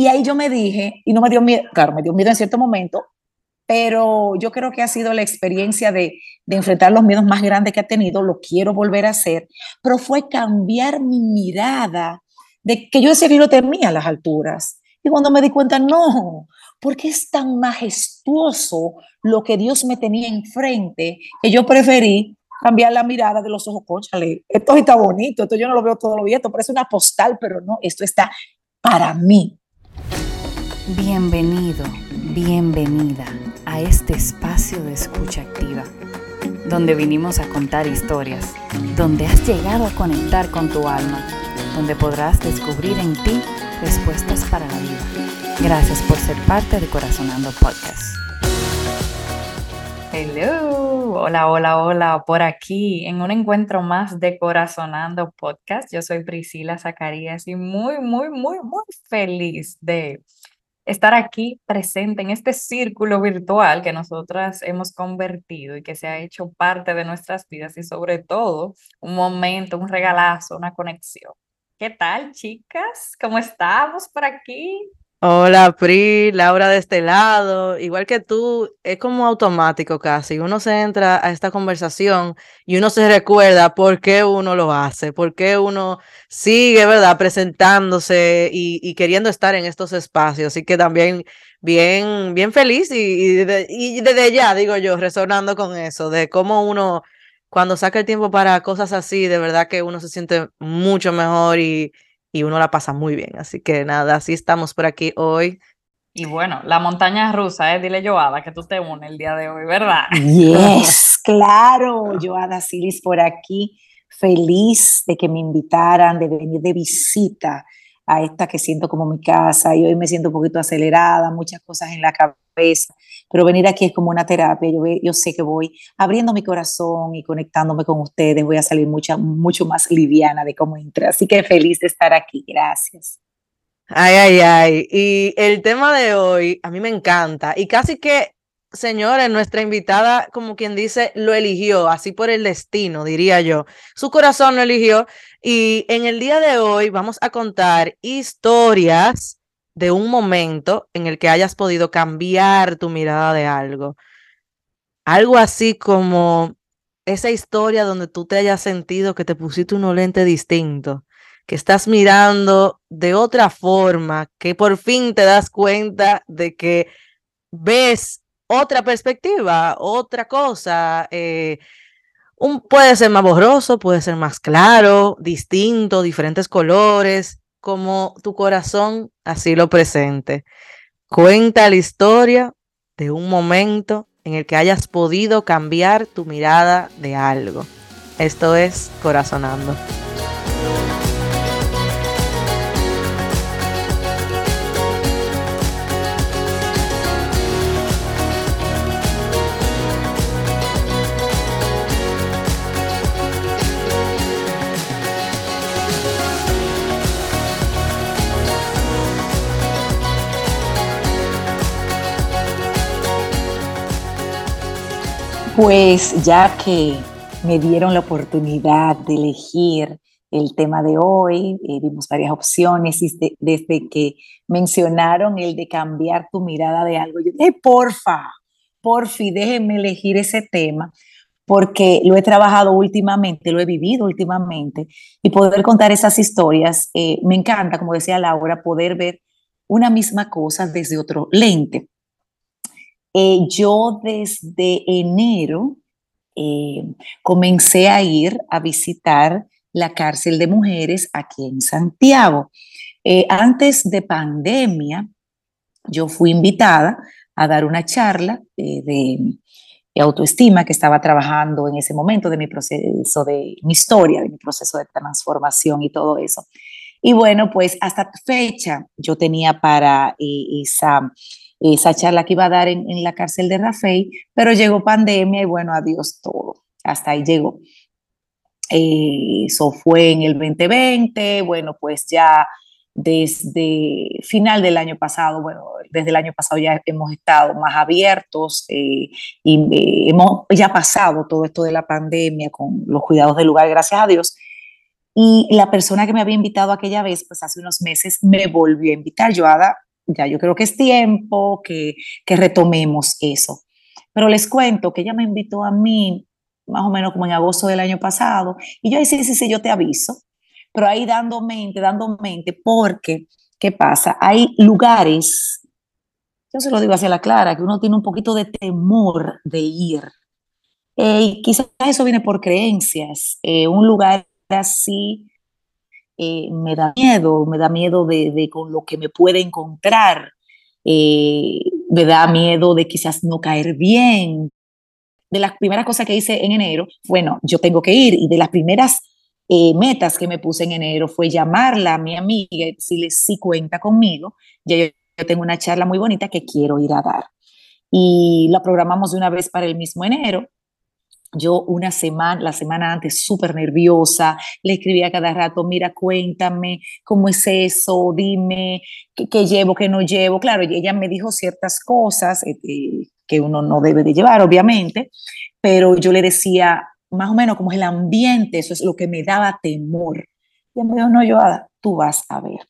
Y ahí yo me dije, y no me dio miedo, claro, me dio miedo en cierto momento, pero yo creo que ha sido la experiencia de, de, enfrentar los miedos más grandes que ha tenido, lo quiero volver a hacer, pero fue cambiar mi mirada de que yo que yo temía las alturas. Y cuando me di cuenta, no, porque es tan majestuoso lo que Dios me tenía enfrente que yo preferí cambiar la mirada de los ojos, conchale, esto está bonito, esto yo no lo veo todo lo esto parece una postal, pero no, esto está para mí, Bienvenido, bienvenida a este espacio de escucha activa, donde vinimos a contar historias, donde has llegado a conectar con tu alma, donde podrás descubrir en ti respuestas para la vida. Gracias por ser parte de Corazonando Podcast. Hello, hola, hola, hola, por aquí en un encuentro más de Corazonando Podcast. Yo soy Priscila Zacarías y muy, muy, muy, muy feliz de estar aquí presente en este círculo virtual que nosotras hemos convertido y que se ha hecho parte de nuestras vidas y sobre todo un momento, un regalazo, una conexión. ¿Qué tal, chicas? ¿Cómo estamos por aquí? Hola, Pri, Laura de este lado. Igual que tú, es como automático casi. Uno se entra a esta conversación y uno se recuerda por qué uno lo hace, por qué uno sigue, ¿verdad?, presentándose y, queriendo estar en estos espacios. Así que también bien, bien feliz y, y desde ya, digo yo, resonando con eso, de cómo uno, cuando saca el tiempo para cosas así, de verdad que uno se siente mucho mejor y y uno la pasa muy bien. Así que nada, así estamos por aquí hoy. Y bueno, la montaña rusa, ¿eh? dile Joada que tú te unes el día de hoy, ¿verdad? Yes, claro, Joada Silis por aquí, feliz de que me invitaran, de venir de visita a esta que siento como mi casa y hoy me siento un poquito acelerada, muchas cosas en la cabeza, pero venir aquí es como una terapia, yo, yo sé que voy abriendo mi corazón y conectándome con ustedes, voy a salir mucha, mucho más liviana de cómo entré, así que feliz de estar aquí, gracias. Ay, ay, ay, y el tema de hoy a mí me encanta y casi que señores, nuestra invitada, como quien dice, lo eligió, así por el destino, diría yo. Su corazón lo eligió. Y en el día de hoy vamos a contar historias de un momento en el que hayas podido cambiar tu mirada de algo. Algo así como esa historia donde tú te hayas sentido que te pusiste un lente distinto, que estás mirando de otra forma, que por fin te das cuenta de que ves otra perspectiva, otra cosa. Eh, un, puede ser más borroso, puede ser más claro, distinto, diferentes colores, como tu corazón así lo presente. Cuenta la historia de un momento en el que hayas podido cambiar tu mirada de algo. Esto es Corazonando. Pues ya que me dieron la oportunidad de elegir el tema de hoy, eh, vimos varias opciones y desde que mencionaron el de cambiar tu mirada de algo, yo dije, porfa, porfi, déjenme elegir ese tema porque lo he trabajado últimamente, lo he vivido últimamente y poder contar esas historias, eh, me encanta, como decía Laura, poder ver una misma cosa desde otro lente. Eh, yo desde enero eh, comencé a ir a visitar la cárcel de mujeres aquí en Santiago. Eh, antes de pandemia, yo fui invitada a dar una charla de, autoestima que estaba trabajando en ese momento de mi proceso, de mi historia, de mi proceso de transformación y todo eso. Y bueno, pues hasta fecha yo tenía para esa esa charla que iba a dar en, la cárcel de Rafael, pero llegó pandemia y bueno, adiós todo. Hasta ahí llegó. Eso fue en el 2020, bueno, pues ya desde final del año pasado, bueno, desde el año pasado ya hemos estado más abiertos eh, y eh, hemos ya pasado todo esto de la pandemia con los cuidados del lugar, gracias a Dios. Y la persona que me había invitado aquella vez, pues hace unos meses, me volvió a invitar. Yo, Ada, ya yo creo que es tiempo que, que retomemos eso. Pero les cuento que ella me invitó a mí más o menos como en agosto del año pasado, y yo ahí sí, sí, sí, yo te aviso, pero ahí dando mente, dando mente, porque, ¿qué pasa? Hay lugares, yo se lo digo hacia la clara, que uno tiene un poquito de temor de ir. Eh, y quizás eso viene por creencias. Eh, un lugar así eh, me da miedo, me da miedo de, de, con lo que me puede encontrar, me da miedo de quizás no caer bien. De las primeras cosas que hice en enero, bueno, yo tengo que ir y de las primeras eh, metas que me puse en enero fue llamarla a mi amiga, si le sí cuenta conmigo, ya yo, yo tengo una charla muy bonita que quiero ir a dar. Y la programamos de una vez para el mismo enero. Yo una semana, la semana antes, súper nerviosa, le escribía cada rato, mira, cuéntame, ¿cómo es eso? Dime, ¿qué, llevo, qué no llevo? Claro, ella me dijo ciertas cosas eh, eh, que uno no debe de llevar, obviamente, pero yo le decía, más o menos como es el ambiente, eso es lo que me daba temor. Y me dijo, no, Joada, tú vas a ver.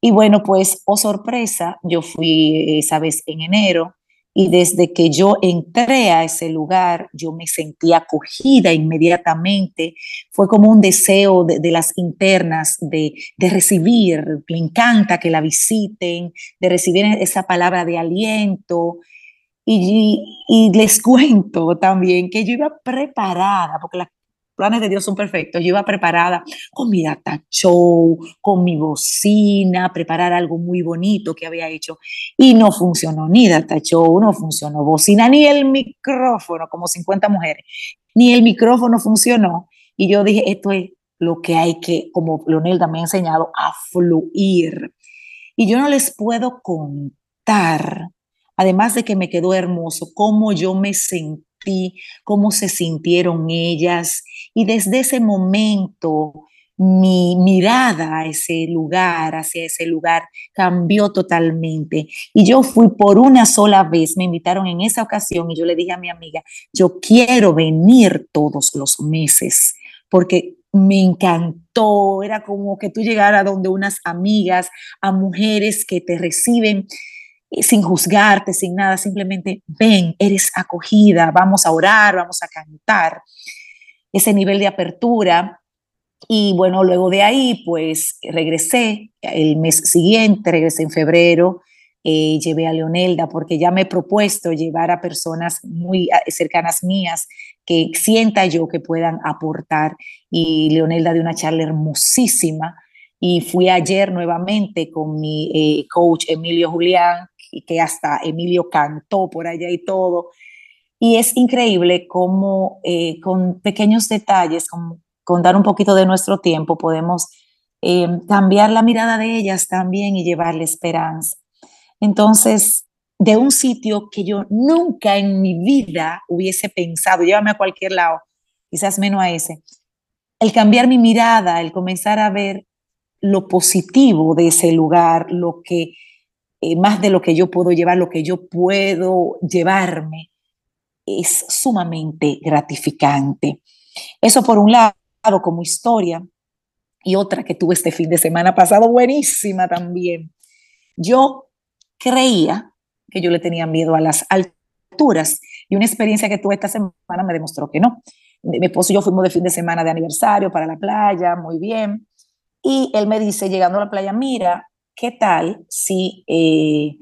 Y bueno, pues, oh sorpresa, yo fui esa vez en enero y desde que yo entré a ese lugar, yo me sentí acogida inmediatamente. Fue como un deseo de, de las internas de, de, recibir, me encanta que la visiten, de recibir esa palabra de aliento. Y, les cuento también que yo iba preparada, porque los planes de Dios son perfectos, yo iba preparada con mi data show, con mi bocina, preparar algo muy bonito que había hecho. Y no funcionó ni data show, no funcionó bocina, ni el micrófono, como 50 mujeres, ni el micrófono funcionó. Y yo dije, esto es lo que hay que, como Leonel también ha enseñado, a fluir. Y yo no les puedo contar además de que me quedó hermoso, cómo yo me sentí, cómo se sintieron ellas. Y desde ese momento mi mirada a ese lugar, hacia ese lugar, cambió totalmente. Y yo fui por una sola vez, me invitaron en esa ocasión y yo le dije a mi amiga, yo quiero venir todos los meses, porque me encantó, era como que tú llegaras donde unas amigas, a mujeres que te reciben sin juzgarte, sin nada, simplemente ven, eres acogida, vamos a orar, vamos a cantar. Ese nivel de apertura. Y bueno, luego de ahí, pues regresé el mes siguiente, regresé en febrero, eh, llevé a Leonelda porque ya me he propuesto llevar a personas muy cercanas mías que sienta yo que puedan aportar. Y Leonelda de una charla hermosísima. Y fui ayer nuevamente con mi eh, coach Emilio Julián, que hasta Emilio cantó por allá y todo. Y es increíble cómo eh, con pequeños detalles, con, dar un poquito de nuestro tiempo, podemos eh, cambiar la mirada de ellas también y llevarle esperanza. Entonces, de un sitio que yo nunca en mi vida hubiese pensado, llévame a cualquier lado, quizás menos a ese, el cambiar mi mirada, el comenzar a ver lo positivo de ese lugar, lo que eh, más de lo que yo puedo llevar, lo que yo puedo llevarme, es sumamente gratificante. Eso por un lado como historia y otra que tuve este fin de semana pasado, buenísima también. Yo creía que yo le tenía miedo a las alturas y una experiencia que tuve esta semana me demostró que no. Mi esposo y yo fuimos de fin de semana de aniversario para la playa, muy bien. Y él me dice, llegando a la playa, mira, ¿qué tal si eh,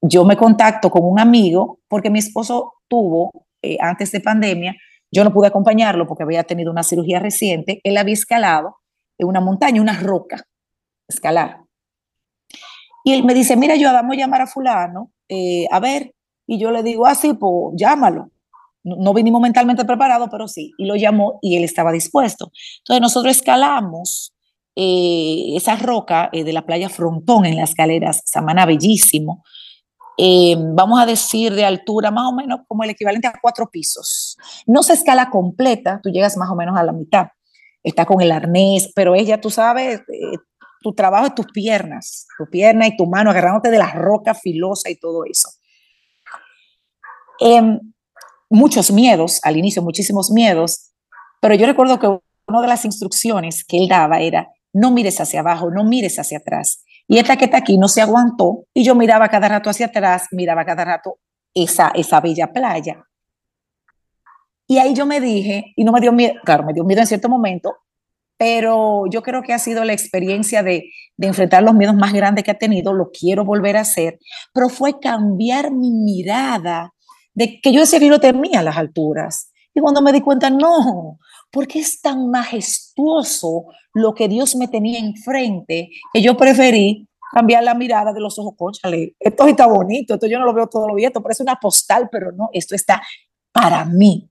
yo me contacto con un amigo? Porque mi esposo tuvo, eh, antes de pandemia, yo no pude acompañarlo porque había tenido una cirugía reciente, él había escalado en una montaña, una roca, escalar. Y él me dice, mira, yo vamos a llamar a fulano, eh, a ver, y yo le digo, así, ah, pues llámalo. No, no vinimos mentalmente preparados, pero sí, y lo llamó y él estaba dispuesto. Entonces nosotros escalamos eh, esa roca de la playa Frontón en las escaleras, Samana, bellísimo. Eh, vamos a decir de altura más o menos como el equivalente a cuatro pisos. No se escala completa, tú llegas más o menos a la mitad. Está con el arnés, pero ella, tú sabes, tu trabajo es tus piernas, tu pierna y tu mano agarrándote de la roca filosa y todo eso. Em, muchos miedos, al inicio muchísimos miedos, pero yo recuerdo que una de las instrucciones que él daba era, no mires hacia abajo, no mires hacia atrás, Y esta que está aquí no se aguantó y yo miraba cada rato hacia atrás, miraba cada rato esa, esa bella playa. Y ahí yo me dije, y no me dio miedo, claro, me dio miedo en cierto momento, pero yo creo que ha sido la experiencia de, de, enfrentar los miedos más grandes que ha tenido, lo quiero volver a hacer, pero fue cambiar mi mirada de que yo decía que yo temía las alturas. Y cuando me di cuenta, no, porque es tan majestuoso lo que Dios me tenía enfrente que yo preferí cambiar la mirada de los ojos, conchale, esto está bonito, esto yo no lo veo todo lo esto parece una postal, pero no, esto está para mí.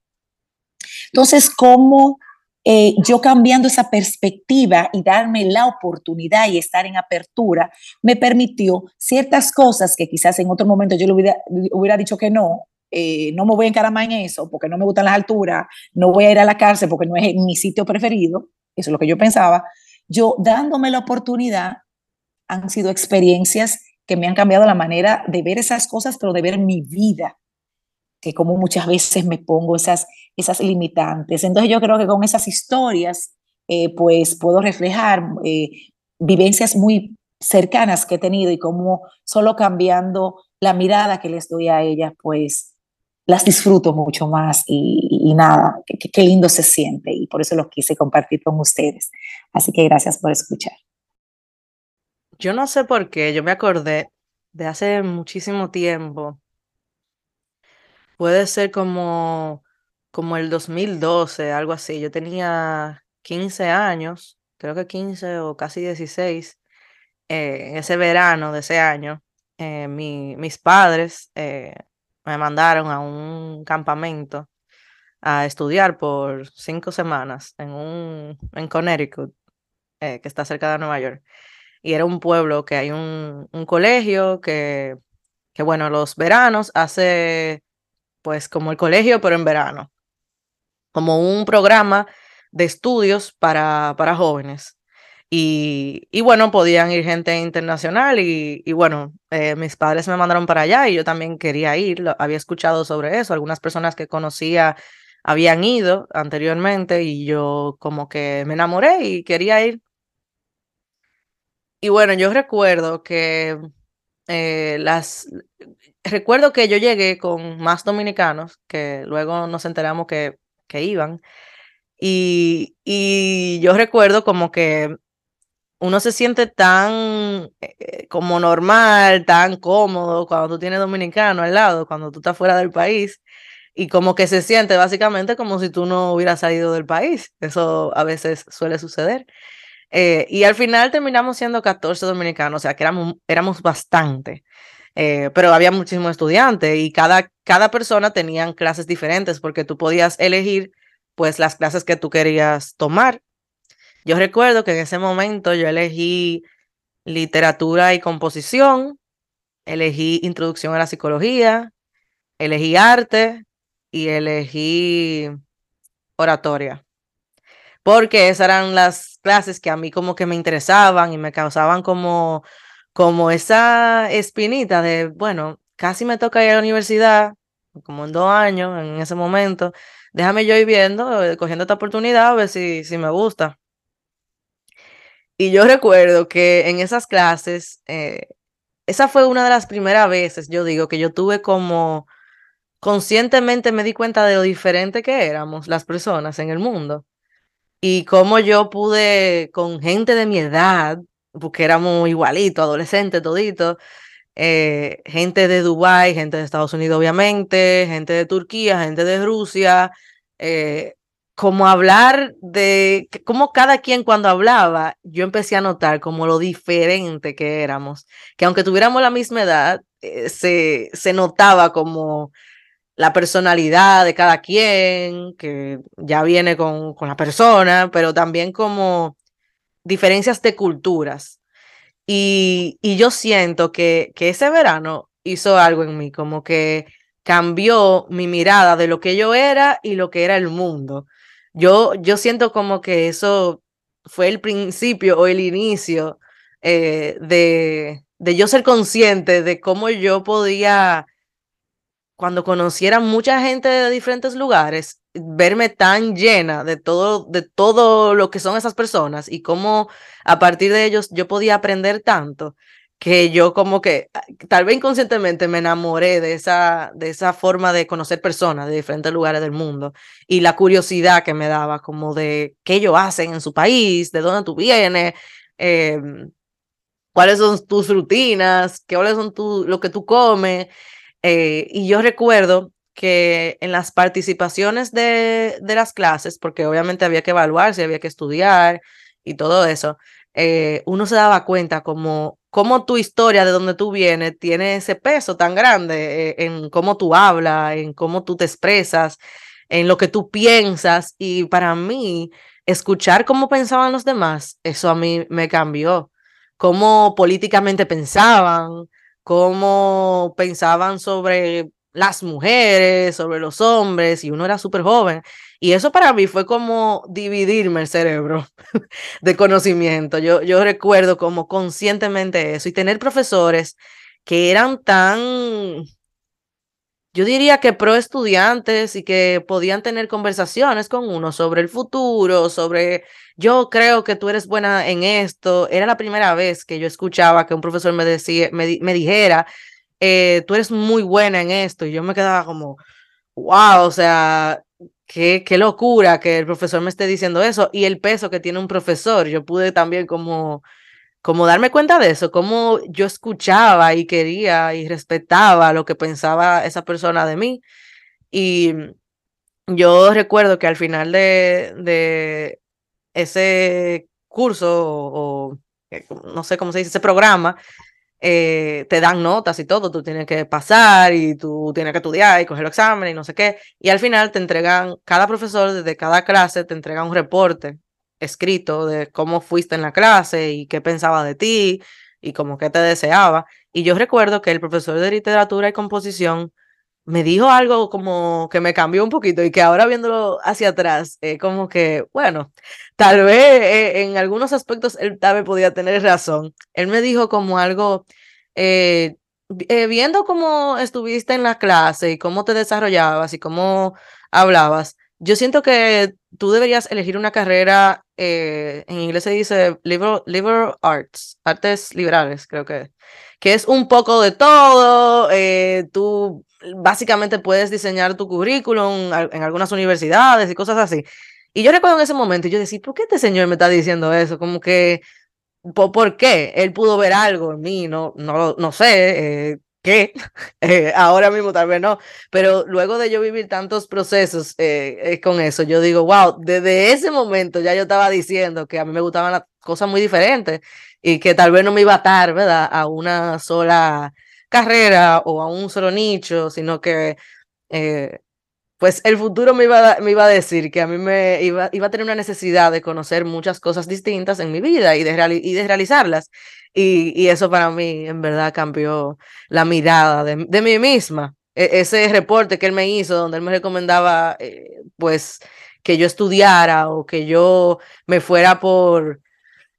Entonces, ¿cómo eh, yo cambiando esa perspectiva y darme la oportunidad y estar en apertura, me permitió ciertas cosas que quizás en otro momento yo le hubiera dicho que no, eh, no me voy a encaramar en eso porque no me gustan las alturas, no voy a ir a la cárcel porque no es mi sitio preferido, eso es lo que yo pensaba, yo dándome la oportunidad, han sido experiencias que me han cambiado la manera de ver esas cosas, pero de ver mi vida, que como muchas veces me pongo esas, esas limitantes. Entonces yo creo que con esas historias, eh, pues puedo reflejar eh, vivencias muy cercanas que he tenido y como solo cambiando la mirada que les doy a ellas, pues las disfruto mucho más y, nada, qué lindo se siente y por eso los quise compartir con ustedes. Así que gracias por escuchar. Yo no sé por qué, yo me acordé de hace muchísimo tiempo. Puede ser como, como el 2012, algo así. Yo tenía 15 años, creo que 15 o casi 16, eh, ese verano de ese año. Eh, mis padres eh, me mandaron a un campamento a estudiar por cinco semanas en, un, en Connecticut, eh, que está cerca de Nueva York. Y era un pueblo que hay un, un colegio que, que, bueno, los veranos hace pues como el colegio, pero en verano, como un programa de estudios para, para jóvenes. Y, bueno, podían ir gente internacional y, y bueno, eh, mis padres me mandaron para allá y yo también quería ir, había escuchado sobre eso, algunas personas que conocía habían ido anteriormente y yo como que me enamoré y quería ir. Y bueno, yo recuerdo que eh, las... Recuerdo que yo llegué con más dominicanos, que luego nos enteramos que, que iban. Y, y yo recuerdo como que uno se siente tan eh, como normal, tan cómodo cuando tú tienes dominicano al lado, cuando tú estás fuera del país, y como que se siente básicamente como si tú no hubieras salido del país. Eso a veces suele suceder. Eh, y al final terminamos siendo 14 dominicanos, o sea que éramos, éramos bastante. Eh, pero había muchísimos estudiantes y cada, cada persona tenían clases diferentes porque tú podías elegir pues las clases que tú querías tomar yo recuerdo que en ese momento yo elegí literatura y composición, elegí introducción a la psicología, elegí arte y elegí oratoria. Porque esas eran las clases que a mí como que me interesaban y me causaban como, como esa espinita de, bueno, casi me toca ir a la universidad, como en dos años en ese momento, déjame yo ir viendo, eh, cogiendo esta oportunidad a ver si, si me gusta. Y yo recuerdo que en esas clases, eh, esa fue una de las primeras veces, yo digo, que yo tuve como conscientemente me di cuenta de lo diferente que éramos las personas en el mundo. Y cómo yo pude con gente de mi edad, porque éramos igualitos, adolescentes, toditos, eh, gente de Dubái, gente de Estados Unidos, obviamente, gente de Turquía, gente de Rusia, eh, como hablar de cómo cada quien cuando hablaba, yo empecé a notar como lo diferente que éramos, que aunque tuviéramos la misma edad, eh, se, se notaba como la personalidad de cada quien, que ya viene con, con la persona, pero también como diferencias de culturas. Y, y yo siento que, que ese verano hizo algo en mí, como que cambió mi mirada de lo que yo era y lo que era el mundo. Yo, yo siento como que eso fue el principio o el inicio eh, de, de yo ser consciente de cómo yo podía, cuando conociera mucha gente de diferentes lugares, verme tan llena de todo, de todo lo que son esas personas y cómo a partir de ellos yo podía aprender tanto que yo como que ah, tal vez inconscientemente me enamoré de esa, de esa forma de conocer personas de diferentes lugares del mundo y la curiosidad que me daba como de qué ellos hacen en su país, de dónde tú vienes, em, cuáles son tus rutinas, cuáles son tu, lo que tú comes. Eh, y yo recuerdo que en las participaciones de, de las clases, porque obviamente había que evaluarse, había que estudiar y todo eso, eh, uno se daba cuenta como cómo tu historia de donde tú vienes tiene ese peso tan grande eh, en cómo tú hablas, en cómo tú te expresas, en lo que tú piensas. Y para mí, escuchar cómo pensaban los demás, eso a mí me cambió. Cómo políticamente pensaban, cómo pensaban sobre las mujeres, sobre los hombres, y uno era súper joven. Y eso para mí fue como dividirme el cerebro de conocimiento. Yo, yo recuerdo como conscientemente eso y tener profesores que eran tan, yo diría que pro estudiantes y que podían tener conversaciones con uno sobre el futuro, sobre yo creo que tú eres buena en esto. Era la primera vez que yo escuchaba que un profesor me, decía, me, me dijera eh, tú eres muy buena en esto. Y yo me quedaba como, wow, o sea, qué, qué locura que el profesor me esté diciendo eso y el peso que tiene un profesor. Yo pude también como, como darme cuenta de eso, como yo escuchaba y quería y respetaba lo que pensaba esa persona de mí. Y yo recuerdo que al final de, de ese curso o, eh, no sé cómo se dice, ese programa, eh, te dan notas y todo, tú tienes que pasar y tú tienes que estudiar y coger el examen y no sé qué. Y al final te entregan, cada profesor desde cada clase te entrega un reporte escrito de cómo fuiste en la clase y qué pensaba de ti y como que te deseaba. Y yo recuerdo que el profesor de literatura y composición me dijo algo como que me cambió un poquito y que ahora viéndolo hacia atrás, eh, como que, bueno, tal vez eh, en algunos aspectos él tal vez podía tener razón. Él me dijo como algo, eh, viendo cómo estuviste en la clase y cómo te desarrollabas y cómo hablabas, yo siento que tú deberías elegir una carrera, en inglés se dice liberal, arts, artes liberales, creo que, que es un poco de todo, tú básicamente puedes diseñar tu currículum en algunas universidades y cosas así. Y yo recuerdo en ese momento, yo decía, ¿por qué este señor me está diciendo eso? Como que, ¿por, qué? Él pudo ver algo en mí, no, no, no sé, eh, ¿qué? Eh, ahora mismo tal vez no, pero luego de yo vivir tantos procesos eh, con eso, yo digo, wow, desde ese momento ya yo estaba diciendo que a mí me gustaban las cosas muy diferentes y que tal vez no me iba a atar, ¿verdad? A una sola carrera o a un solo nicho, sino que eh, pues el futuro me iba, a, decir que a mí me iba, iba a tener una necesidad de conocer muchas cosas distintas en mi vida y de, y de realizarlas. Y, y, eso para mí en verdad cambió la mirada de, de mí misma. E, ese reporte que él me hizo, donde él me recomendaba, eh, pues, que yo estudiara o que yo me fuera por,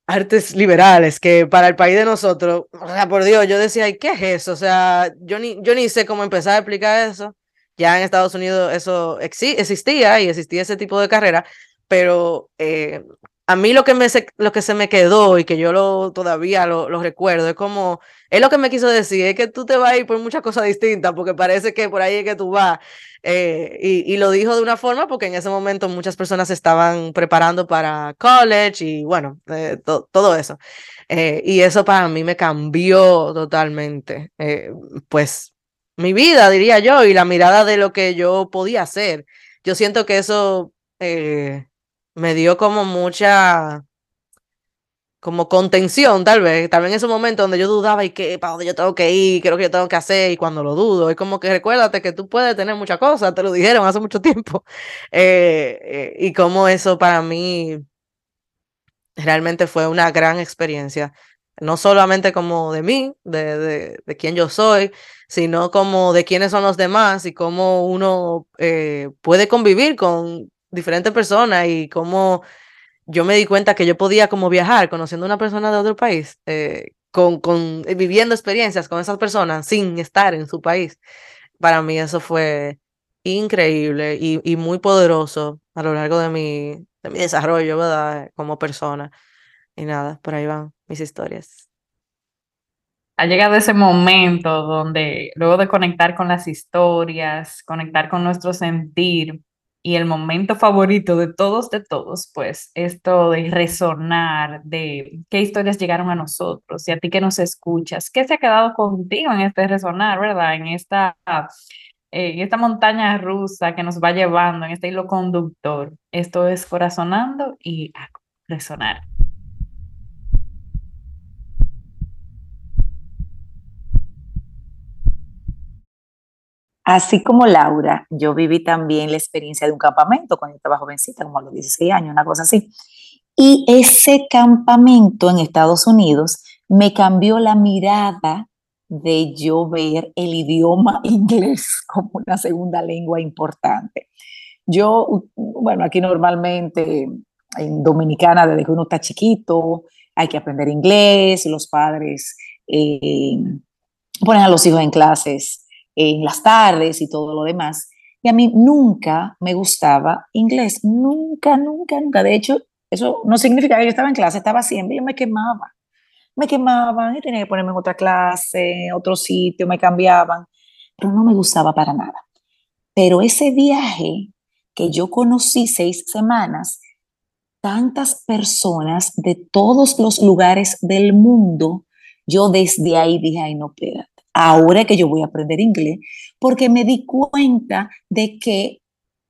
artes liberales, que para el país de nosotros, o sea, por Dios, yo decía, ¿y qué es eso? O sea, yo ni, yo ni sé cómo empezar a explicar eso. Ya en Estados Unidos eso existía y existía ese tipo de carrera, pero eh, a mí lo que, me se, lo que se me quedó y que yo lo, todavía lo, recuerdo es como, es lo que me quiso decir, es que tú te vas a ir por muchas cosas distintas, porque parece que por ahí es que tú vas. Eh, y, y, lo dijo de una forma porque en ese momento muchas personas estaban preparando para college y bueno, eh, todo eso. Eh, y eso para mí me cambió totalmente, pues mi vida, diría yo, y la mirada de lo que yo podía hacer. Yo siento que eso me dio como mucha como contención, tal vez, vez en ese momento donde yo dudaba y que para dónde yo tengo que ir, lo que yo tengo que hacer, y cuando lo dudo, es como que recuérdate que tú puedes tener muchas cosas, te lo dijeron hace mucho tiempo, eh, eh, y como eso para mí realmente fue una gran experiencia, no solamente como de mí, de, de, de quién yo soy, sino como de quiénes son los demás y cómo uno eh, puede convivir con diferentes personas y cómo yo me di cuenta que yo podía como viajar conociendo a una persona de otro país, eh, con, con, eh, viviendo experiencias con esas personas sin estar en su país. Para mí eso fue increíble y, muy poderoso a lo largo de mi, de mi desarrollo, ¿verdad? Como persona. Y nada, por ahí van mis historias. Ha llegado ese momento donde luego de conectar con las historias, conectar con nuestro sentir, y el momento favorito de todos, de todos, pues esto de resonar, de qué historias llegaron a nosotros y a ti que nos escuchas, qué se ha quedado contigo en este resonar, ¿verdad? En esta, esta montaña rusa que nos va llevando, en este hilo conductor. Esto es corazonando y resonar. Así como Laura, yo viví también la experiencia de un campamento cuando estaba jovencita, como a los 16 años, una cosa así. Y ese campamento en Estados Unidos me cambió la mirada de yo ver el idioma inglés como una segunda lengua importante. Yo, bueno, aquí normalmente en Dominicana, desde que uno está chiquito, hay que aprender inglés, los padres eh, ponen a los hijos en clases en las tardes y todo lo demás. Y a mí nunca me gustaba inglés, nunca, nunca, nunca. De hecho, eso no significa que yo estaba en clase, estaba siempre, yo me quemaba. Me quemaban y tenía que ponerme en otra clase, otro sitio, me cambiaban, pero no me gustaba para nada. Pero ese viaje que yo conocí seis semanas, tantas personas de todos los lugares del mundo, yo desde ahí dije, ay, no, espérate ahora que yo voy a aprender inglés, porque me di cuenta de que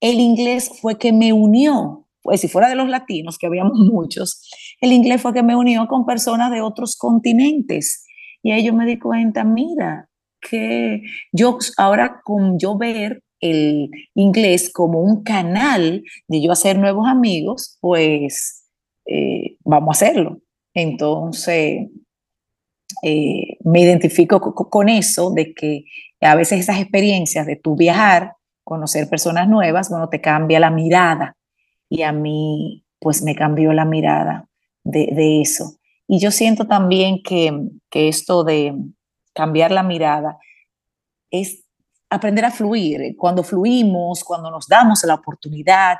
el inglés fue que me unió, pues si fuera de los latinos, que habíamos muchos, el inglés fue que me unió con personas de otros continentes. Y ahí yo me di cuenta, mira, que yo ahora con yo ver el inglés como un canal de yo hacer nuevos amigos, pues eh, vamos a hacerlo. Entonces, eh, me identifico con eso, de que a veces esas experiencias de tu viajar, conocer personas nuevas, bueno, te cambia la mirada. Y a mí, pues me cambió la mirada de, eso. Y yo siento también que, que esto de cambiar la mirada es aprender a fluir. Cuando fluimos, cuando nos damos la oportunidad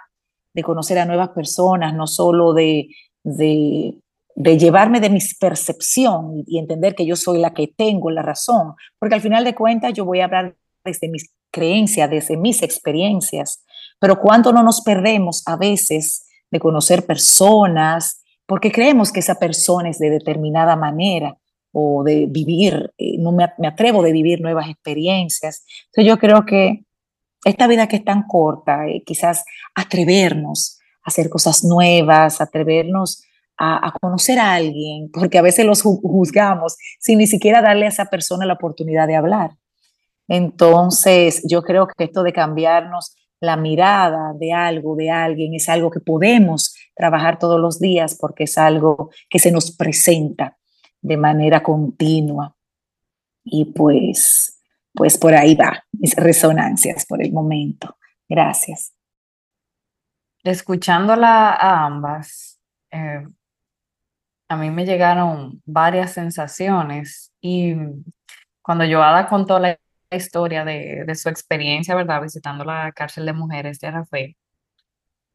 de conocer a nuevas personas, no solo de, de de llevarme de mi percepción y entender que yo soy la que tengo la razón, porque al final de cuentas yo voy a hablar desde mis creencias, desde mis experiencias, pero cuánto no nos perdemos a veces de conocer personas porque creemos que esa persona es de determinada manera o de vivir, eh, no me, atrevo de vivir nuevas experiencias. Entonces yo creo que esta vida que es tan corta, eh, quizás atrevernos a hacer cosas nuevas, atrevernos a, conocer a alguien, porque a veces los juzgamos sin ni siquiera darle a esa persona la oportunidad de hablar. Entonces, yo creo que esto de cambiarnos la mirada de algo, de alguien, es algo que podemos trabajar todos los días porque es algo que se nos presenta de manera continua. Y pues, pues por ahí va mis resonancias por el momento. Gracias. Escuchándola a ambas, eh, a mí me llegaron varias sensaciones y cuando Joada contó la historia de, su experiencia, ¿verdad? Visitando la cárcel de mujeres de Rafael,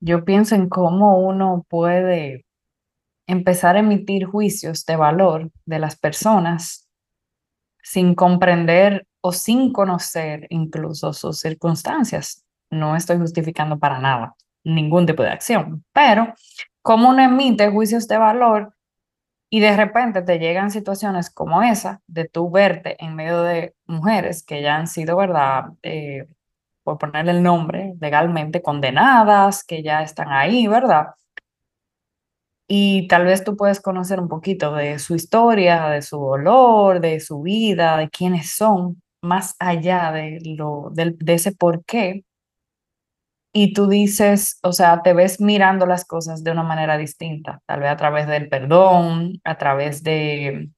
yo pienso en cómo uno puede empezar a emitir juicios de valor de las personas sin comprender o sin conocer incluso sus circunstancias. No estoy justificando para nada ningún tipo de acción, pero cómo uno emite juicios de valor y de repente te llegan situaciones como esa, de tú verte en medio de mujeres que ya han sido, ¿verdad? Eh, por ponerle el nombre, legalmente condenadas, que ya están ahí, ¿verdad? Y tal vez tú puedes conocer un poquito de su historia, de su dolor, de su vida, de quiénes son, más allá de, lo, de, de ese por qué y tú dices, o sea, te ves mirando las cosas de una manera distinta, tal vez a través del perdón, a través de,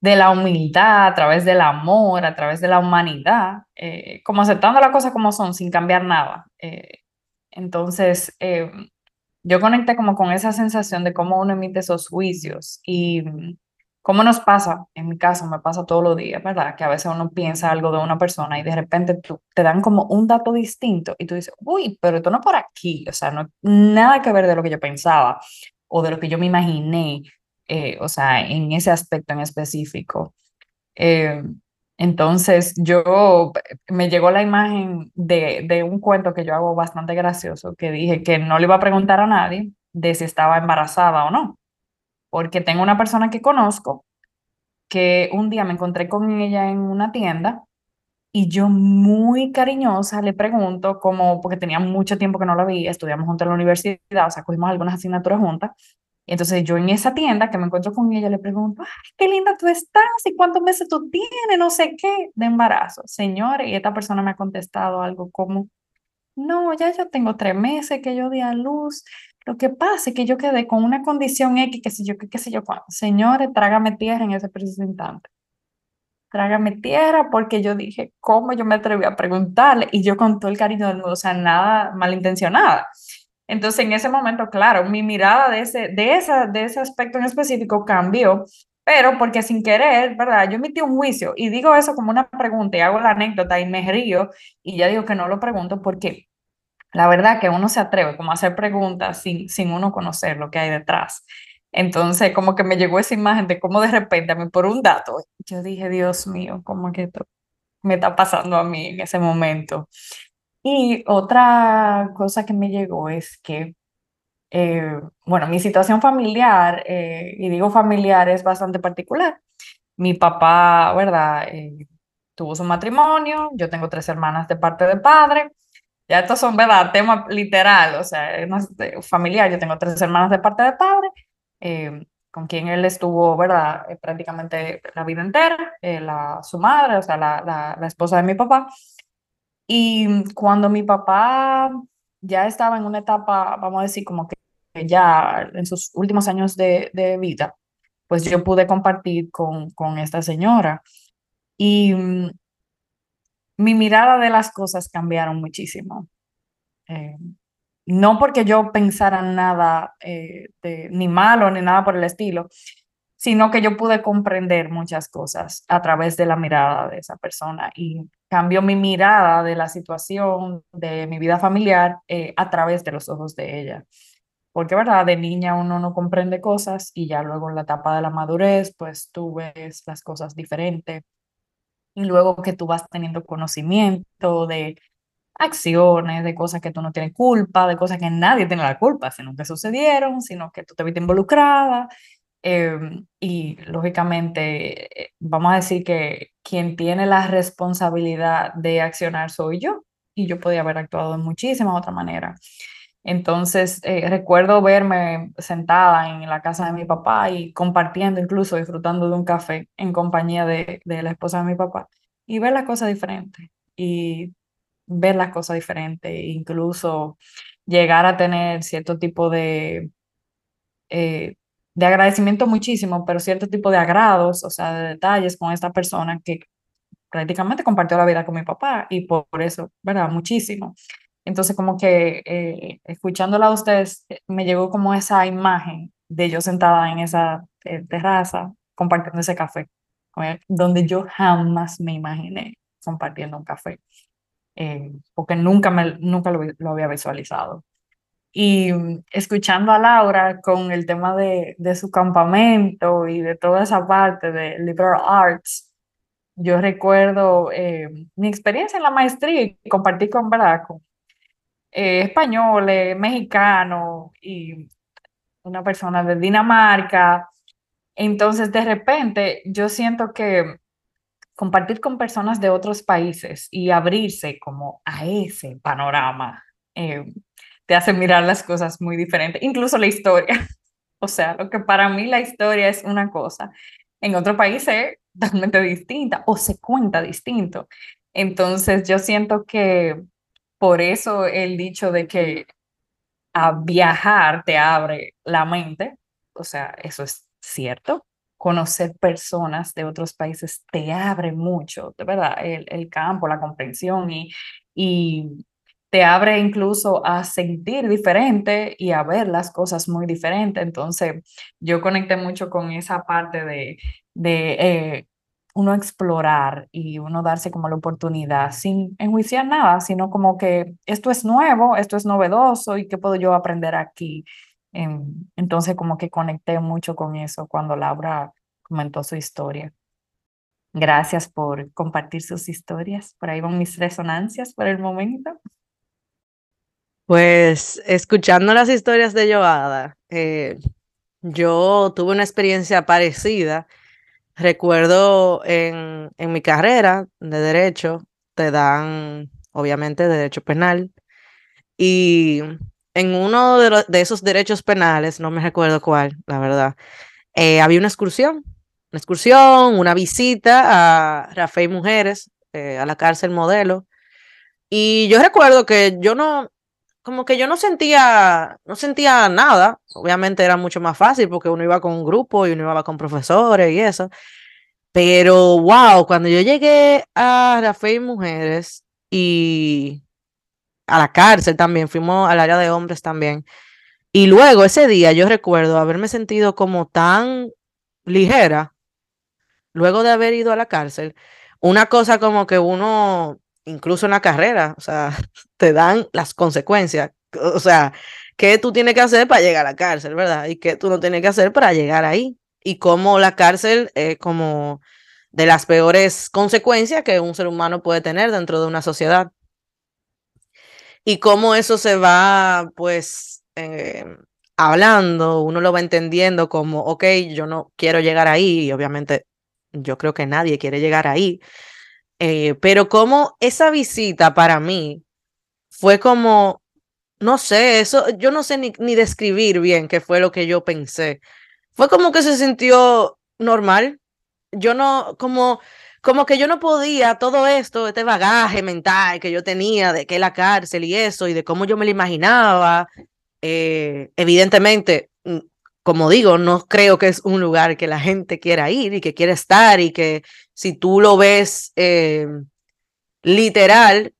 de la humildad, a través del amor, a través de la humanidad, eh, como aceptando las cosas como son, sin cambiar nada. Eh, entonces, eh, yo conecté como con esa sensación de cómo uno emite esos juicios y ¿Cómo nos pasa? En mi caso me pasa todos los días, ¿verdad? Que a veces uno piensa algo de una persona y de repente tú, te dan como un dato distinto y tú dices, uy, pero esto no por aquí, o sea, no nada que ver de lo que yo pensaba o de lo que yo me imaginé, eh, o sea, en ese aspecto en específico. Eh, entonces yo me llegó la imagen de, de un cuento que yo hago bastante gracioso, que dije que no le iba a preguntar a nadie de si estaba embarazada o no porque tengo una persona que conozco que un día me encontré con ella en una tienda y yo muy cariñosa le pregunto, como porque tenía mucho tiempo que no la vi, estudiamos juntos en la universidad, o sea, cogimos algunas asignaturas juntas. Y entonces yo en esa tienda que me encuentro con ella le pregunto, qué linda tú estás y cuántos meses tú tienes, no sé qué, de embarazo. Señores, y esta persona me ha contestado algo como, no, ya yo tengo tres meses que yo di a luz lo que pasa es que yo quedé con una condición X, qué sé yo, qué, sé yo cuándo. Señores, trágame tierra en ese preciso instante. Trágame tierra porque yo dije, ¿cómo yo me atreví a preguntarle? Y yo con todo el cariño del mundo, o sea, nada malintencionada. Entonces, en ese momento, claro, mi mirada de ese, de, esa, de ese aspecto en específico cambió, pero porque sin querer, ¿verdad? Yo emití un juicio y digo eso como una pregunta y hago la anécdota y me río y ya digo que no lo pregunto porque la verdad que uno se atreve como a hacer preguntas sin, sin uno conocer lo que hay detrás. Entonces, como que me llegó esa imagen de cómo de repente a mí por un dato, yo dije, Dios mío, ¿cómo que esto me está pasando a mí en ese momento? Y otra cosa que me llegó es que, eh, bueno, mi situación familiar, eh, y digo familiar, es bastante particular. Mi papá, ¿verdad? Eh, tuvo su matrimonio, yo tengo tres hermanas de parte de padre, ya estos son, ¿verdad? Tema literal, o sea, familiar. Yo tengo tres hermanas de parte de padre, eh, con quien él estuvo, ¿verdad? Eh, prácticamente la vida entera, eh, la, su madre, o sea, la, la, la, esposa de mi papá. Y cuando mi papá ya estaba en una etapa, vamos a decir, como que ya en sus últimos años de, de vida, pues yo pude compartir con, con esta señora. Y mi mirada de las cosas cambiaron muchísimo. Eh, no porque yo pensara nada eh, ni malo ni nada por el estilo, sino que yo pude comprender muchas cosas a través de la mirada de esa persona y cambió mi mirada de la situación, de mi vida familiar, eh, a través de los ojos de ella. Porque, ¿verdad? De niña uno no comprende cosas y ya luego en la etapa de la madurez, pues tú ves las cosas diferentes y luego que tú vas teniendo conocimiento de acciones, de cosas que tú no tienes culpa, de cosas que nadie tiene la culpa, sino que sucedieron, sino que tú te viste involucrada. Em, y lógicamente, eh, vamos a decir que quien tiene la responsabilidad de accionar soy yo, y yo podía haber actuado de muchísimas otra manera. Entonces, eh, recuerdo verme sentada en la casa de mi papá y compartiendo, incluso disfrutando de un café en compañía de, de la esposa de mi papá y ver las cosas diferentes y ver las cosas diferentes, incluso llegar a tener cierto tipo de, eh, de agradecimiento muchísimo, pero cierto tipo de agrados, o sea, de detalles con esta persona que prácticamente compartió la vida con mi papá y por, por eso, ¿verdad? Muchísimo. Entonces, como que eh, escuchándola a ustedes, eh, me llegó como esa imagen de yo sentada en esa eh, terraza compartiendo ese café, donde yo jamás me imaginé compartiendo un café, porque nunca, me, nunca lo, lo, había visualizado. Y mm, escuchando a Laura con el tema de, de su campamento y de toda esa parte de liberal arts, yo recuerdo mi experiencia en la maestría y compartí con, ¿verdad? Eh, españoles, mexicanos y una persona de Dinamarca. Entonces, de repente, yo siento que compartir con personas de otros países y abrirse como a ese panorama eh, te hace mirar las cosas muy diferentes, incluso la historia. O sea, lo que para mí la historia es una cosa, en otro país es totalmente distinta o se cuenta distinto. Entonces, yo siento que por eso el dicho de que a viajar te abre la mente, o sea, eso es cierto. Conocer personas de otros países te abre mucho, de verdad, el, el campo, la comprensión y, y te abre incluso a sentir diferente y a ver las cosas muy diferentes. Entonces, yo conecté mucho con esa parte de, de eh, uno explorar y uno darse como la oportunidad sin enjuiciar nada, sino como que esto es nuevo, esto es novedoso y qué puedo yo aprender aquí. Em, entonces, como que conecté mucho con eso cuando Laura comentó su historia. Gracias por compartir sus historias. Por ahí van mis resonancias por el momento. Pues escuchando las historias de Joada, eh, yo tuve una experiencia parecida. Recuerdo en, en mi carrera de derecho, te dan obviamente derecho penal y en uno de, de, esos derechos penales, no me recuerdo cuál, la verdad, eh, había una excursión, una excursión, una visita a Rafael Mujeres, eh, a la cárcel modelo. Y yo recuerdo que yo no, como que yo no sentía, no sentía nada. Obviamente era mucho más fácil porque uno iba con un grupo y uno iba con profesores y eso. Pero wow, cuando yo llegué a la y Mujeres y a la cárcel también, fuimos al área de hombres también. Y luego ese día yo recuerdo haberme sentido como tan ligera, luego de haber ido a la cárcel, una cosa como que uno incluso en la carrera, o sea, te dan las consecuencias, o sea, qué tú tienes que hacer para llegar a la cárcel, ¿verdad? Y qué tú no tienes que hacer para llegar ahí. Y cómo la cárcel es como de las peores consecuencias que un ser humano puede tener dentro de una sociedad. Y cómo eso se va, pues, eh, hablando, uno lo va entendiendo como, ok, yo no quiero llegar ahí, y obviamente yo creo que nadie quiere llegar ahí, eh, pero como esa visita para mí fue como, no sé, eso, yo no sé ni, ni describir bien qué fue lo que yo pensé. Fue como que se sintió normal. Yo no, como, como que yo no podía todo esto, este bagaje mental que yo tenía de que la cárcel y eso, y de cómo yo me lo imaginaba. Eh, evidentemente, mm, como digo, no creo que es un lugar que la gente quiera ir y que quiera estar y que si tú lo ves eh, literal,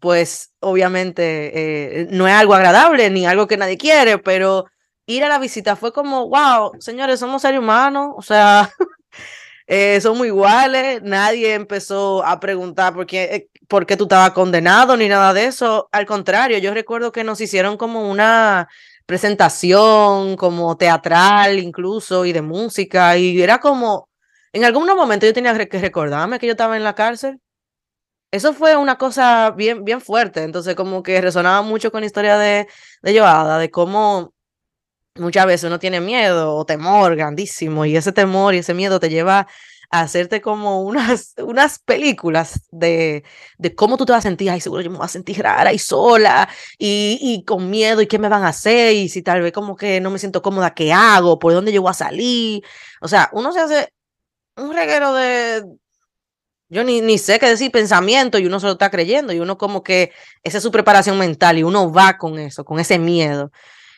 pues obviamente eh, no es algo agradable ni algo que nadie quiere, pero ir a la visita fue como, wow, señores, somos seres humanos, o sea, eh, somos iguales, nadie empezó a preguntar por qué, por qué tú estabas condenado ni nada de eso, al contrario, yo recuerdo que nos hicieron como una presentación, como teatral incluso, y de música, y era como en algún momento yo tenía que recordarme que yo estaba en la cárcel. Eso fue una cosa bien, bien fuerte. Entonces, como que resonaba mucho con la historia de, de Joada, de cómo muchas veces uno tiene miedo o temor grandísimo, y ese temor y ese miedo te lleva a hacerte como unas, unas películas de, de cómo tú te vas a sentir, ay, seguro yo me voy a sentir rara y sola y, y con miedo y qué me van a hacer y si tal vez como que no me siento cómoda, ¿qué hago? ¿Por dónde yo voy a salir? O sea, uno se hace un reguero de, yo ni, ni sé qué decir, pensamiento, y uno se lo está creyendo, y uno como que esa es su preparación mental, y uno va con eso, con ese miedo.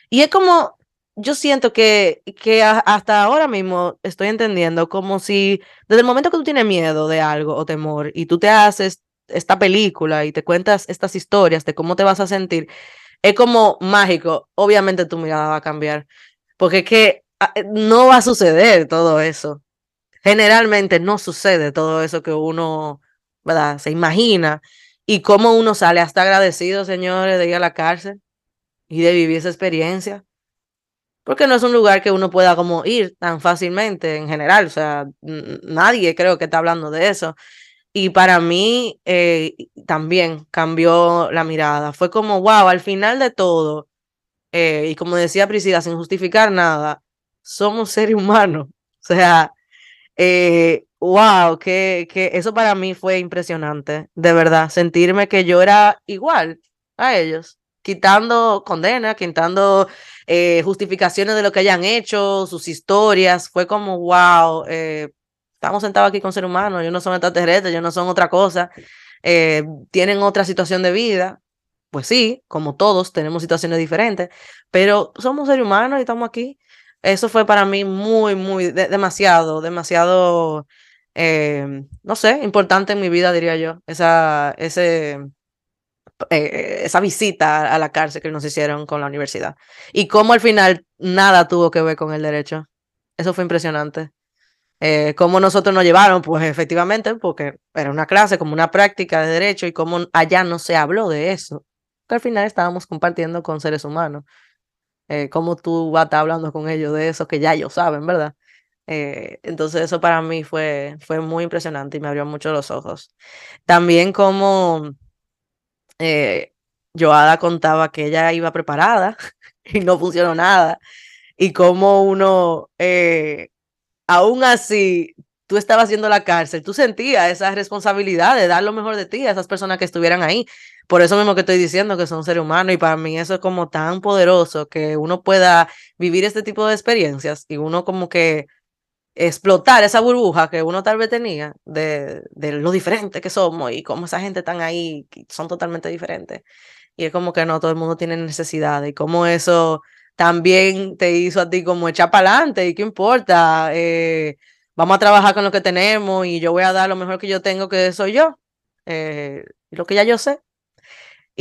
Y es como, yo siento que, que hasta ahora mismo estoy entendiendo como si desde el momento que tú tienes miedo de algo o temor, y tú te haces esta película y te cuentas estas historias de cómo te vas a sentir, es como mágico. Obviamente tu mirada va a cambiar, porque es que ah, no va a suceder todo eso generalmente no sucede todo eso que uno, ¿verdad? Se imagina. Y cómo uno sale hasta agradecido, señores, de ir a la cárcel y de vivir esa experiencia. Porque no es un lugar que uno pueda como ir tan fácilmente en general. O sea, nadie creo que está hablando de eso. Y para mí eh, también cambió la mirada. Fue como, wow, al final de todo, eh, y como decía Priscila, sin justificar nada, somos seres humanos. O sea, eh, wow, que, que eso para mí fue impresionante, de verdad, sentirme que yo era igual a ellos, quitando condena, quitando eh, justificaciones de lo que hayan hecho, sus historias, fue como, wow, eh, estamos sentados aquí con ser humanos, ellos no son extraterrestres, ellos no son otra cosa, eh, tienen otra situación de vida, pues sí, como todos tenemos situaciones diferentes, pero somos seres humanos y estamos aquí eso fue para mí muy, muy, demasiado, demasiado, eh, no sé, importante en mi vida, diría yo. Esa, ese, eh, esa visita a la cárcel que nos hicieron con la universidad. Y cómo al final nada tuvo que ver con el derecho. Eso fue impresionante. Eh, cómo nosotros nos llevaron, pues efectivamente, porque era una clase, como una práctica de derecho, y cómo allá no se habló de eso. Que al final estábamos compartiendo con seres humanos. Eh, cómo tú vas hablando con ellos de eso que ya ellos saben, ¿verdad? Eh, entonces eso para mí fue, fue muy impresionante y me abrió mucho los ojos. También como eh, Joada contaba que ella iba preparada y no funcionó nada. Y como uno, eh, aún así, tú estabas haciendo la cárcel, tú sentías esa responsabilidad de dar lo mejor de ti a esas personas que estuvieran ahí. Por eso mismo que estoy diciendo que son seres humanos y para mí eso es como tan poderoso que uno pueda vivir este tipo de experiencias y uno como que explotar esa burbuja que uno tal vez tenía de, de lo diferente que somos y cómo esa gente están ahí, son totalmente diferentes. Y es como que no, todo el mundo tiene necesidad y cómo eso también te hizo a ti como echar para adelante y qué importa, eh, vamos a trabajar con lo que tenemos y yo voy a dar lo mejor que yo tengo, que soy yo, eh, lo que ya yo sé.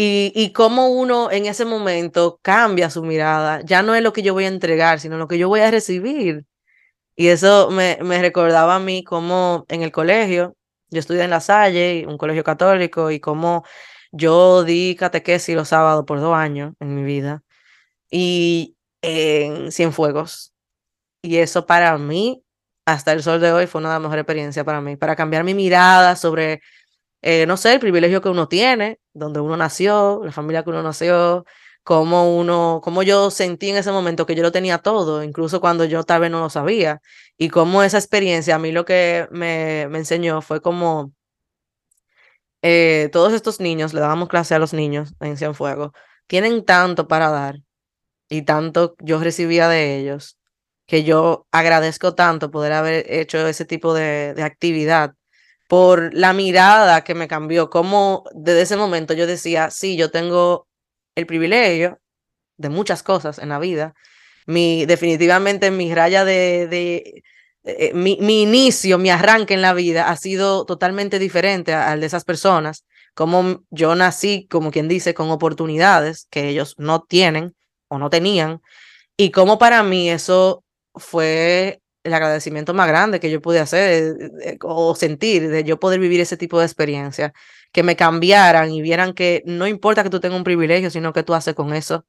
Y, y cómo uno en ese momento cambia su mirada, ya no es lo que yo voy a entregar, sino lo que yo voy a recibir. Y eso me, me recordaba a mí como en el colegio, yo estudié en La Salle, un colegio católico, y como yo di catequesis los sábados por dos años en mi vida, y en Cienfuegos. Y eso para mí, hasta el sol de hoy, fue una de las mejores experiencias para mí, para cambiar mi mirada sobre, eh, no sé, el privilegio que uno tiene, donde uno nació, la familia que uno nació, cómo uno, cómo yo sentí en ese momento que yo lo tenía todo, incluso cuando yo tal vez no lo sabía, y cómo esa experiencia a mí lo que me, me enseñó fue como eh, todos estos niños, le dábamos clase a los niños en Cienfuegos, tienen tanto para dar y tanto yo recibía de ellos, que yo agradezco tanto poder haber hecho ese tipo de, de actividad por la mirada que me cambió, como desde ese momento yo decía, sí, yo tengo el privilegio de muchas cosas en la vida. Mi, definitivamente mi raya de, de eh, mi, mi, inicio, mi arranque en la vida ha sido totalmente diferente al de esas personas. Como yo nací, como quien dice, con oportunidades que ellos no tienen o no tenían. Y como para mí eso fue el agradecimiento más grande que yo pude hacer o sentir de yo poder vivir ese tipo de experiencia que me cambiaran y vieran que no importa que tú tengas un privilegio, sino que tú haces con eso.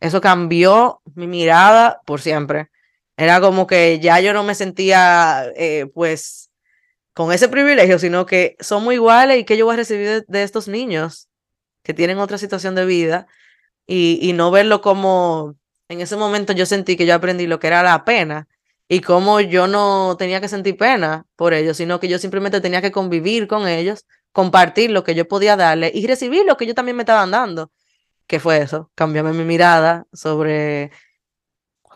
Eso cambió mi mirada por siempre. Era como que ya yo no me sentía eh, pues con ese privilegio, sino que somos iguales y que yo voy a recibir de, estos niños que tienen otra situación de vida y no verlo como en ese momento yo sentí que yo aprendí lo que era la pena y como yo no tenía que sentir pena por ellos, sino que yo simplemente tenía que convivir con ellos compartir lo que yo podía darle y recibir lo que yo también me estaban dando. ¿Qué fue eso? Cambiarme mi mirada sobre,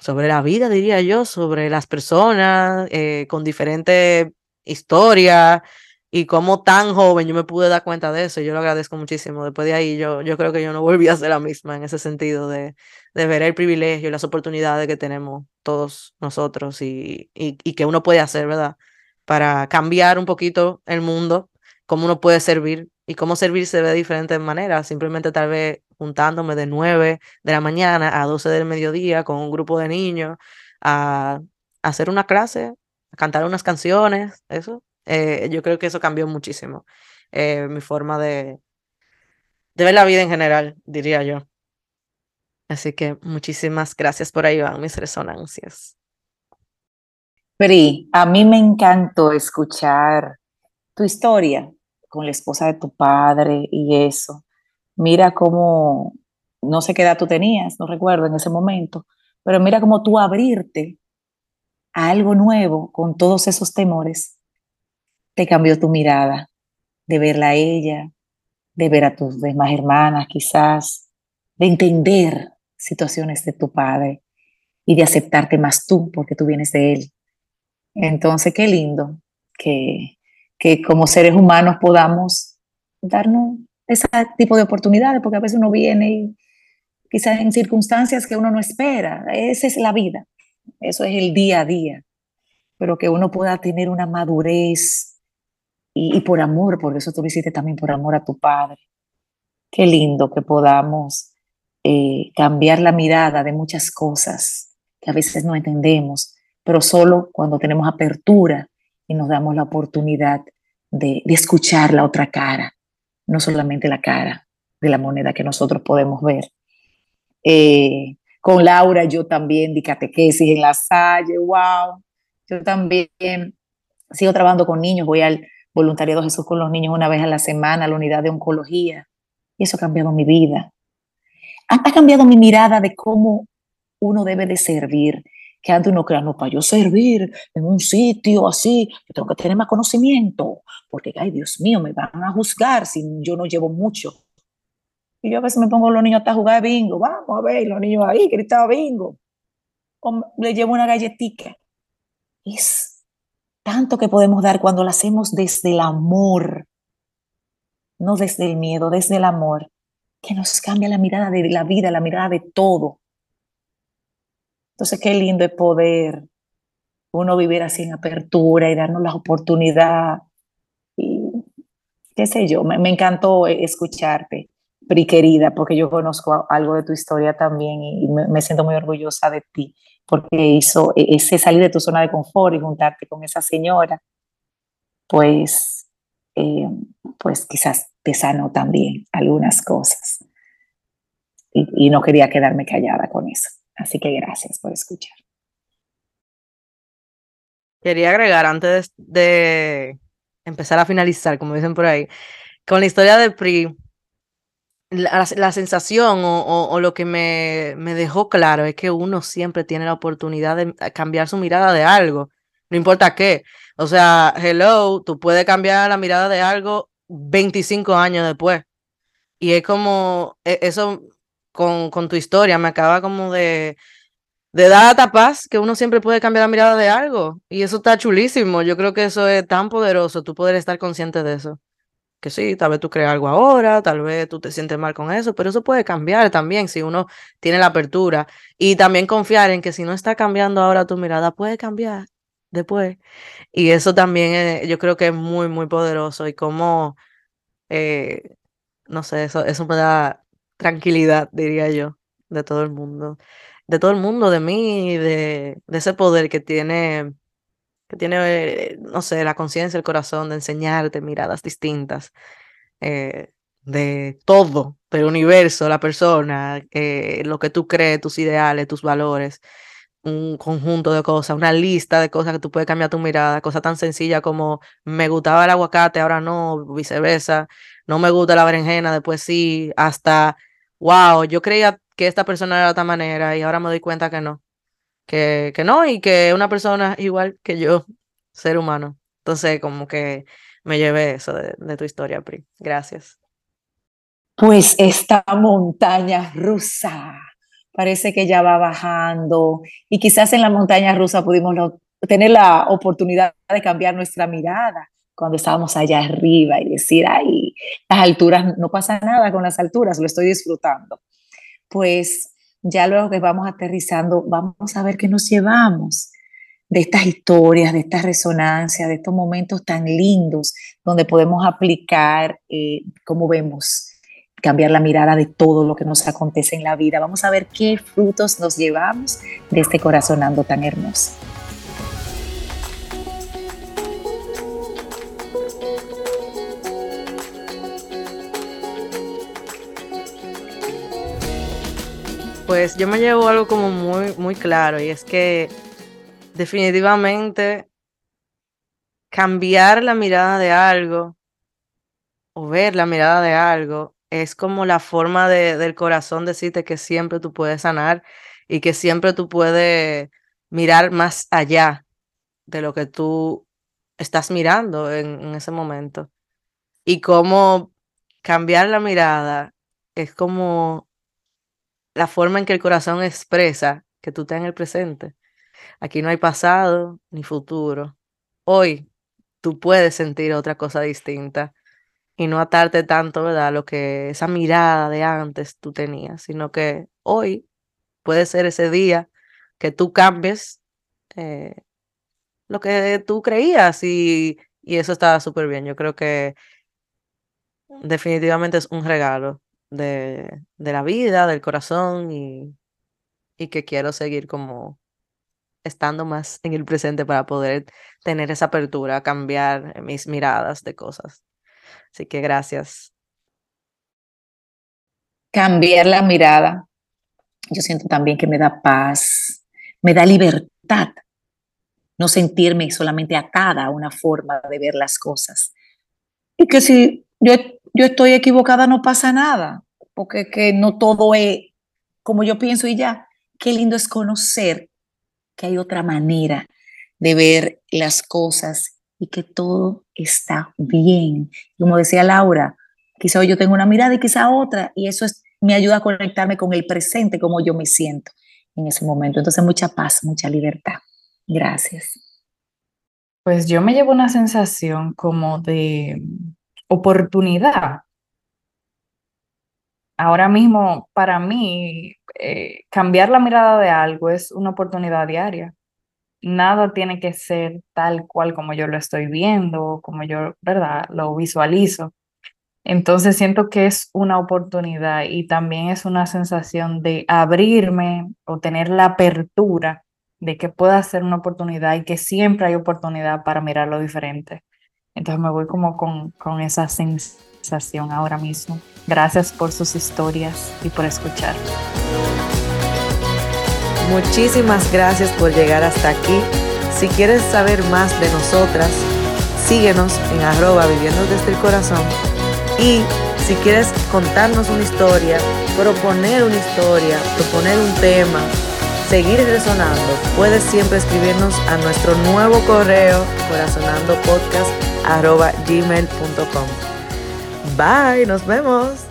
sobre la vida, diría yo, sobre las personas eh, con diferentes historias y cómo tan joven yo me pude dar cuenta de eso. Yo lo agradezco muchísimo. Después de ahí yo, yo creo que yo no volví a ser la misma en ese sentido de, de ver el privilegio y las oportunidades que tenemos todos nosotros y, y, que uno puede hacer, ¿verdad? Para cambiar un poquito el mundo cómo uno puede servir y cómo servir se ve de diferentes maneras. Simplemente tal vez juntándome de 9 de la mañana a 12 del mediodía con un grupo de niños a, hacer una clase, a cantar unas canciones, eso. Eh, yo creo que eso cambió muchísimo eh, mi forma de, ver la vida en general, diría yo. Así que muchísimas gracias por ahí van mis resonancias. Pri, a mí me encantó escuchar tu historia, con la esposa de tu padre y eso. Mira cómo, no sé qué edad tú tenías, no recuerdo en ese momento, pero mira cómo tú abrirte a algo nuevo con todos esos temores, te cambió tu mirada de verla a ella, de ver a tus demás hermanas quizás, de entender situaciones de tu padre y de aceptarte más tú porque tú vienes de él. Entonces, qué lindo que que como seres humanos podamos darnos ese tipo de oportunidades, porque a veces uno viene y quizás en circunstancias que uno no espera. Esa es la vida, eso es el día a día, pero que uno pueda tener una madurez y, por amor, porque eso tú lo hiciste también por amor a tu padre, Qué lindo que podamos eh, cambiar la mirada de muchas cosas que a veces no entendemos, pero solo cuando tenemos apertura y nos damos la oportunidad de, escuchar la otra cara, no solamente la cara de la moneda que nosotros podemos ver. Eh, con Laura yo también di catequesis en la Salle, wow. Yo también sigo trabajando con niños, voy al voluntariado Jesús con los niños una vez a la semana a la unidad de oncología y eso ha cambiado mi vida. Ha, ha cambiado mi mirada de cómo uno debe de servir, que antes uno crea, no, para yo servir en un sitio así, yo tengo que tener más conocimiento, porque, ay, Dios mío, me van a juzgar si yo no llevo mucho. Y yo a veces me pongo a los niños hasta jugar bingo, vamos a ver, los niños ahí, gritaba bingo. O le llevo una galletita. Es tanto que podemos dar cuando lo hacemos desde el amor, no desde el miedo, desde el amor, que nos cambia la mirada de la vida, la mirada de todo. Entonces, qué lindo es poder uno vivir así en apertura y darnos la oportunidad. Y qué sé yo, me, encantó escucharte, Pri querida, porque yo conozco algo de tu historia también y me, siento muy orgullosa de ti, porque hizo e, ese salir de tu zona de confort y juntarte con esa señora, pues, eh, pues quizás te sanó también algunas cosas. y no quería quedarme callada con eso. Así que gracias por escuchar. Quería agregar antes de, empezar a finalizar, como dicen por ahí, con la historia del PRI, la, sensación o, lo que me, me, dejó claro es que uno siempre tiene la oportunidad de cambiar su mirada de algo, no importa qué. O sea, hello, tú puedes cambiar la mirada de algo 25 años después. Y es como, e, eso con, con tu historia, me acaba como de, de dar a que uno siempre puede cambiar la mirada de algo. Y eso está chulísimo. Yo creo que eso es tan poderoso, tú poder estar consciente de eso. Que sí, tal vez tú creas algo ahora, tal vez tú te sientes mal con eso, pero eso puede cambiar también si uno tiene la apertura. Y también confiar en que si no está cambiando ahora tu mirada, puede cambiar después. Y eso también yo creo que es muy, muy poderoso. Y como, eh, no sé, eso, eso me da tranquilidad, diría yo, de todo el mundo. De todo el mundo, de mí, de ese poder que tiene, que tiene, eh, no sé, la conciencia, el corazón, de enseñarte miradas distintas, eh, de todo, del universo, la persona, eh, lo que tú crees, tus ideales, tus valores, un conjunto de cosas, una lista de cosas que tú puedes cambiar tu mirada, cosas tan sencillas como me gustaba el aguacate, ahora no, viceversa, no me gusta la berenjena, después sí, hasta wow, yo creía que esta persona era de otra manera y ahora me doy cuenta que no, que, que no y que una persona igual que yo, ser humano. Entonces, como que me llevé eso de, tu historia, Pri. Gracias. Pues esta montaña rusa parece que ya va bajando y quizás en la montaña rusa pudimos tener la oportunidad de cambiar nuestra mirada cuando estábamos allá arriba y decir, ay, las alturas, no pasa nada con las alturas, lo estoy disfrutando. Pues ya luego que vamos aterrizando, vamos a ver qué nos llevamos de estas historias, de estas resonancias, de estos momentos tan lindos donde podemos aplicar, eh, como vemos, cambiar la mirada de todo lo que nos acontece en la vida. Vamos a ver qué frutos nos llevamos de este corazonando tan hermoso. Pues yo me llevo algo como muy, muy claro y es que definitivamente cambiar la mirada de algo o ver la mirada de algo es como la forma de, del corazón decirte que siempre tú puedes sanar y que siempre tú puedes mirar más allá de lo que tú estás mirando en, en ese momento. Y cómo cambiar la mirada es como la forma en que el corazón expresa que tú estás en el presente. Aquí no hay pasado ni futuro. Hoy tú puedes sentir otra cosa distinta y no atarte tanto, ¿verdad? Lo que esa mirada de antes tú tenías, sino que hoy puede ser ese día que tú cambies eh, lo que tú creías y, y eso está súper bien. Yo creo que definitivamente es un regalo de, de la vida, del corazón y, y que quiero seguir como estando más en el presente para poder tener esa apertura, cambiar mis miradas de cosas. Así que gracias. Cambiar la mirada, yo siento también que me da paz, me da libertad, no sentirme solamente atada a una forma de ver las cosas. Y que si yo, yo estoy equivocada no pasa nada, porque que no todo es como yo pienso y ya. Qué lindo es conocer que hay otra manera de ver las cosas y que todo está bien. Como decía Laura, quizá yo tengo una mirada y quizá otra, y eso es, me ayuda a conectarme con el presente, como yo me siento en ese momento. Entonces, mucha paz, mucha libertad. Gracias. Pues yo me llevo una sensación como de oportunidad. Ahora mismo, para mí, eh, cambiar la mirada de algo es una oportunidad diaria. Nada tiene que ser tal cual como yo lo estoy viendo, como yo, ¿verdad? Lo visualizo. Entonces siento que es una oportunidad y también es una sensación de abrirme o tener la apertura de que pueda ser una oportunidad y que siempre hay oportunidad para mirar lo diferente. Entonces me voy como con, con esa sensación ahora mismo. Gracias por sus historias y por escuchar. Muchísimas gracias por llegar hasta aquí. Si quieres saber más de nosotras, síguenos en arroba viviendo desde el corazón. Y si quieres contarnos una historia, proponer una historia, proponer un tema, seguir resonando, puedes siempre escribirnos a nuestro nuevo correo corazonandopodcast.gmail.com Bye, nos vemos.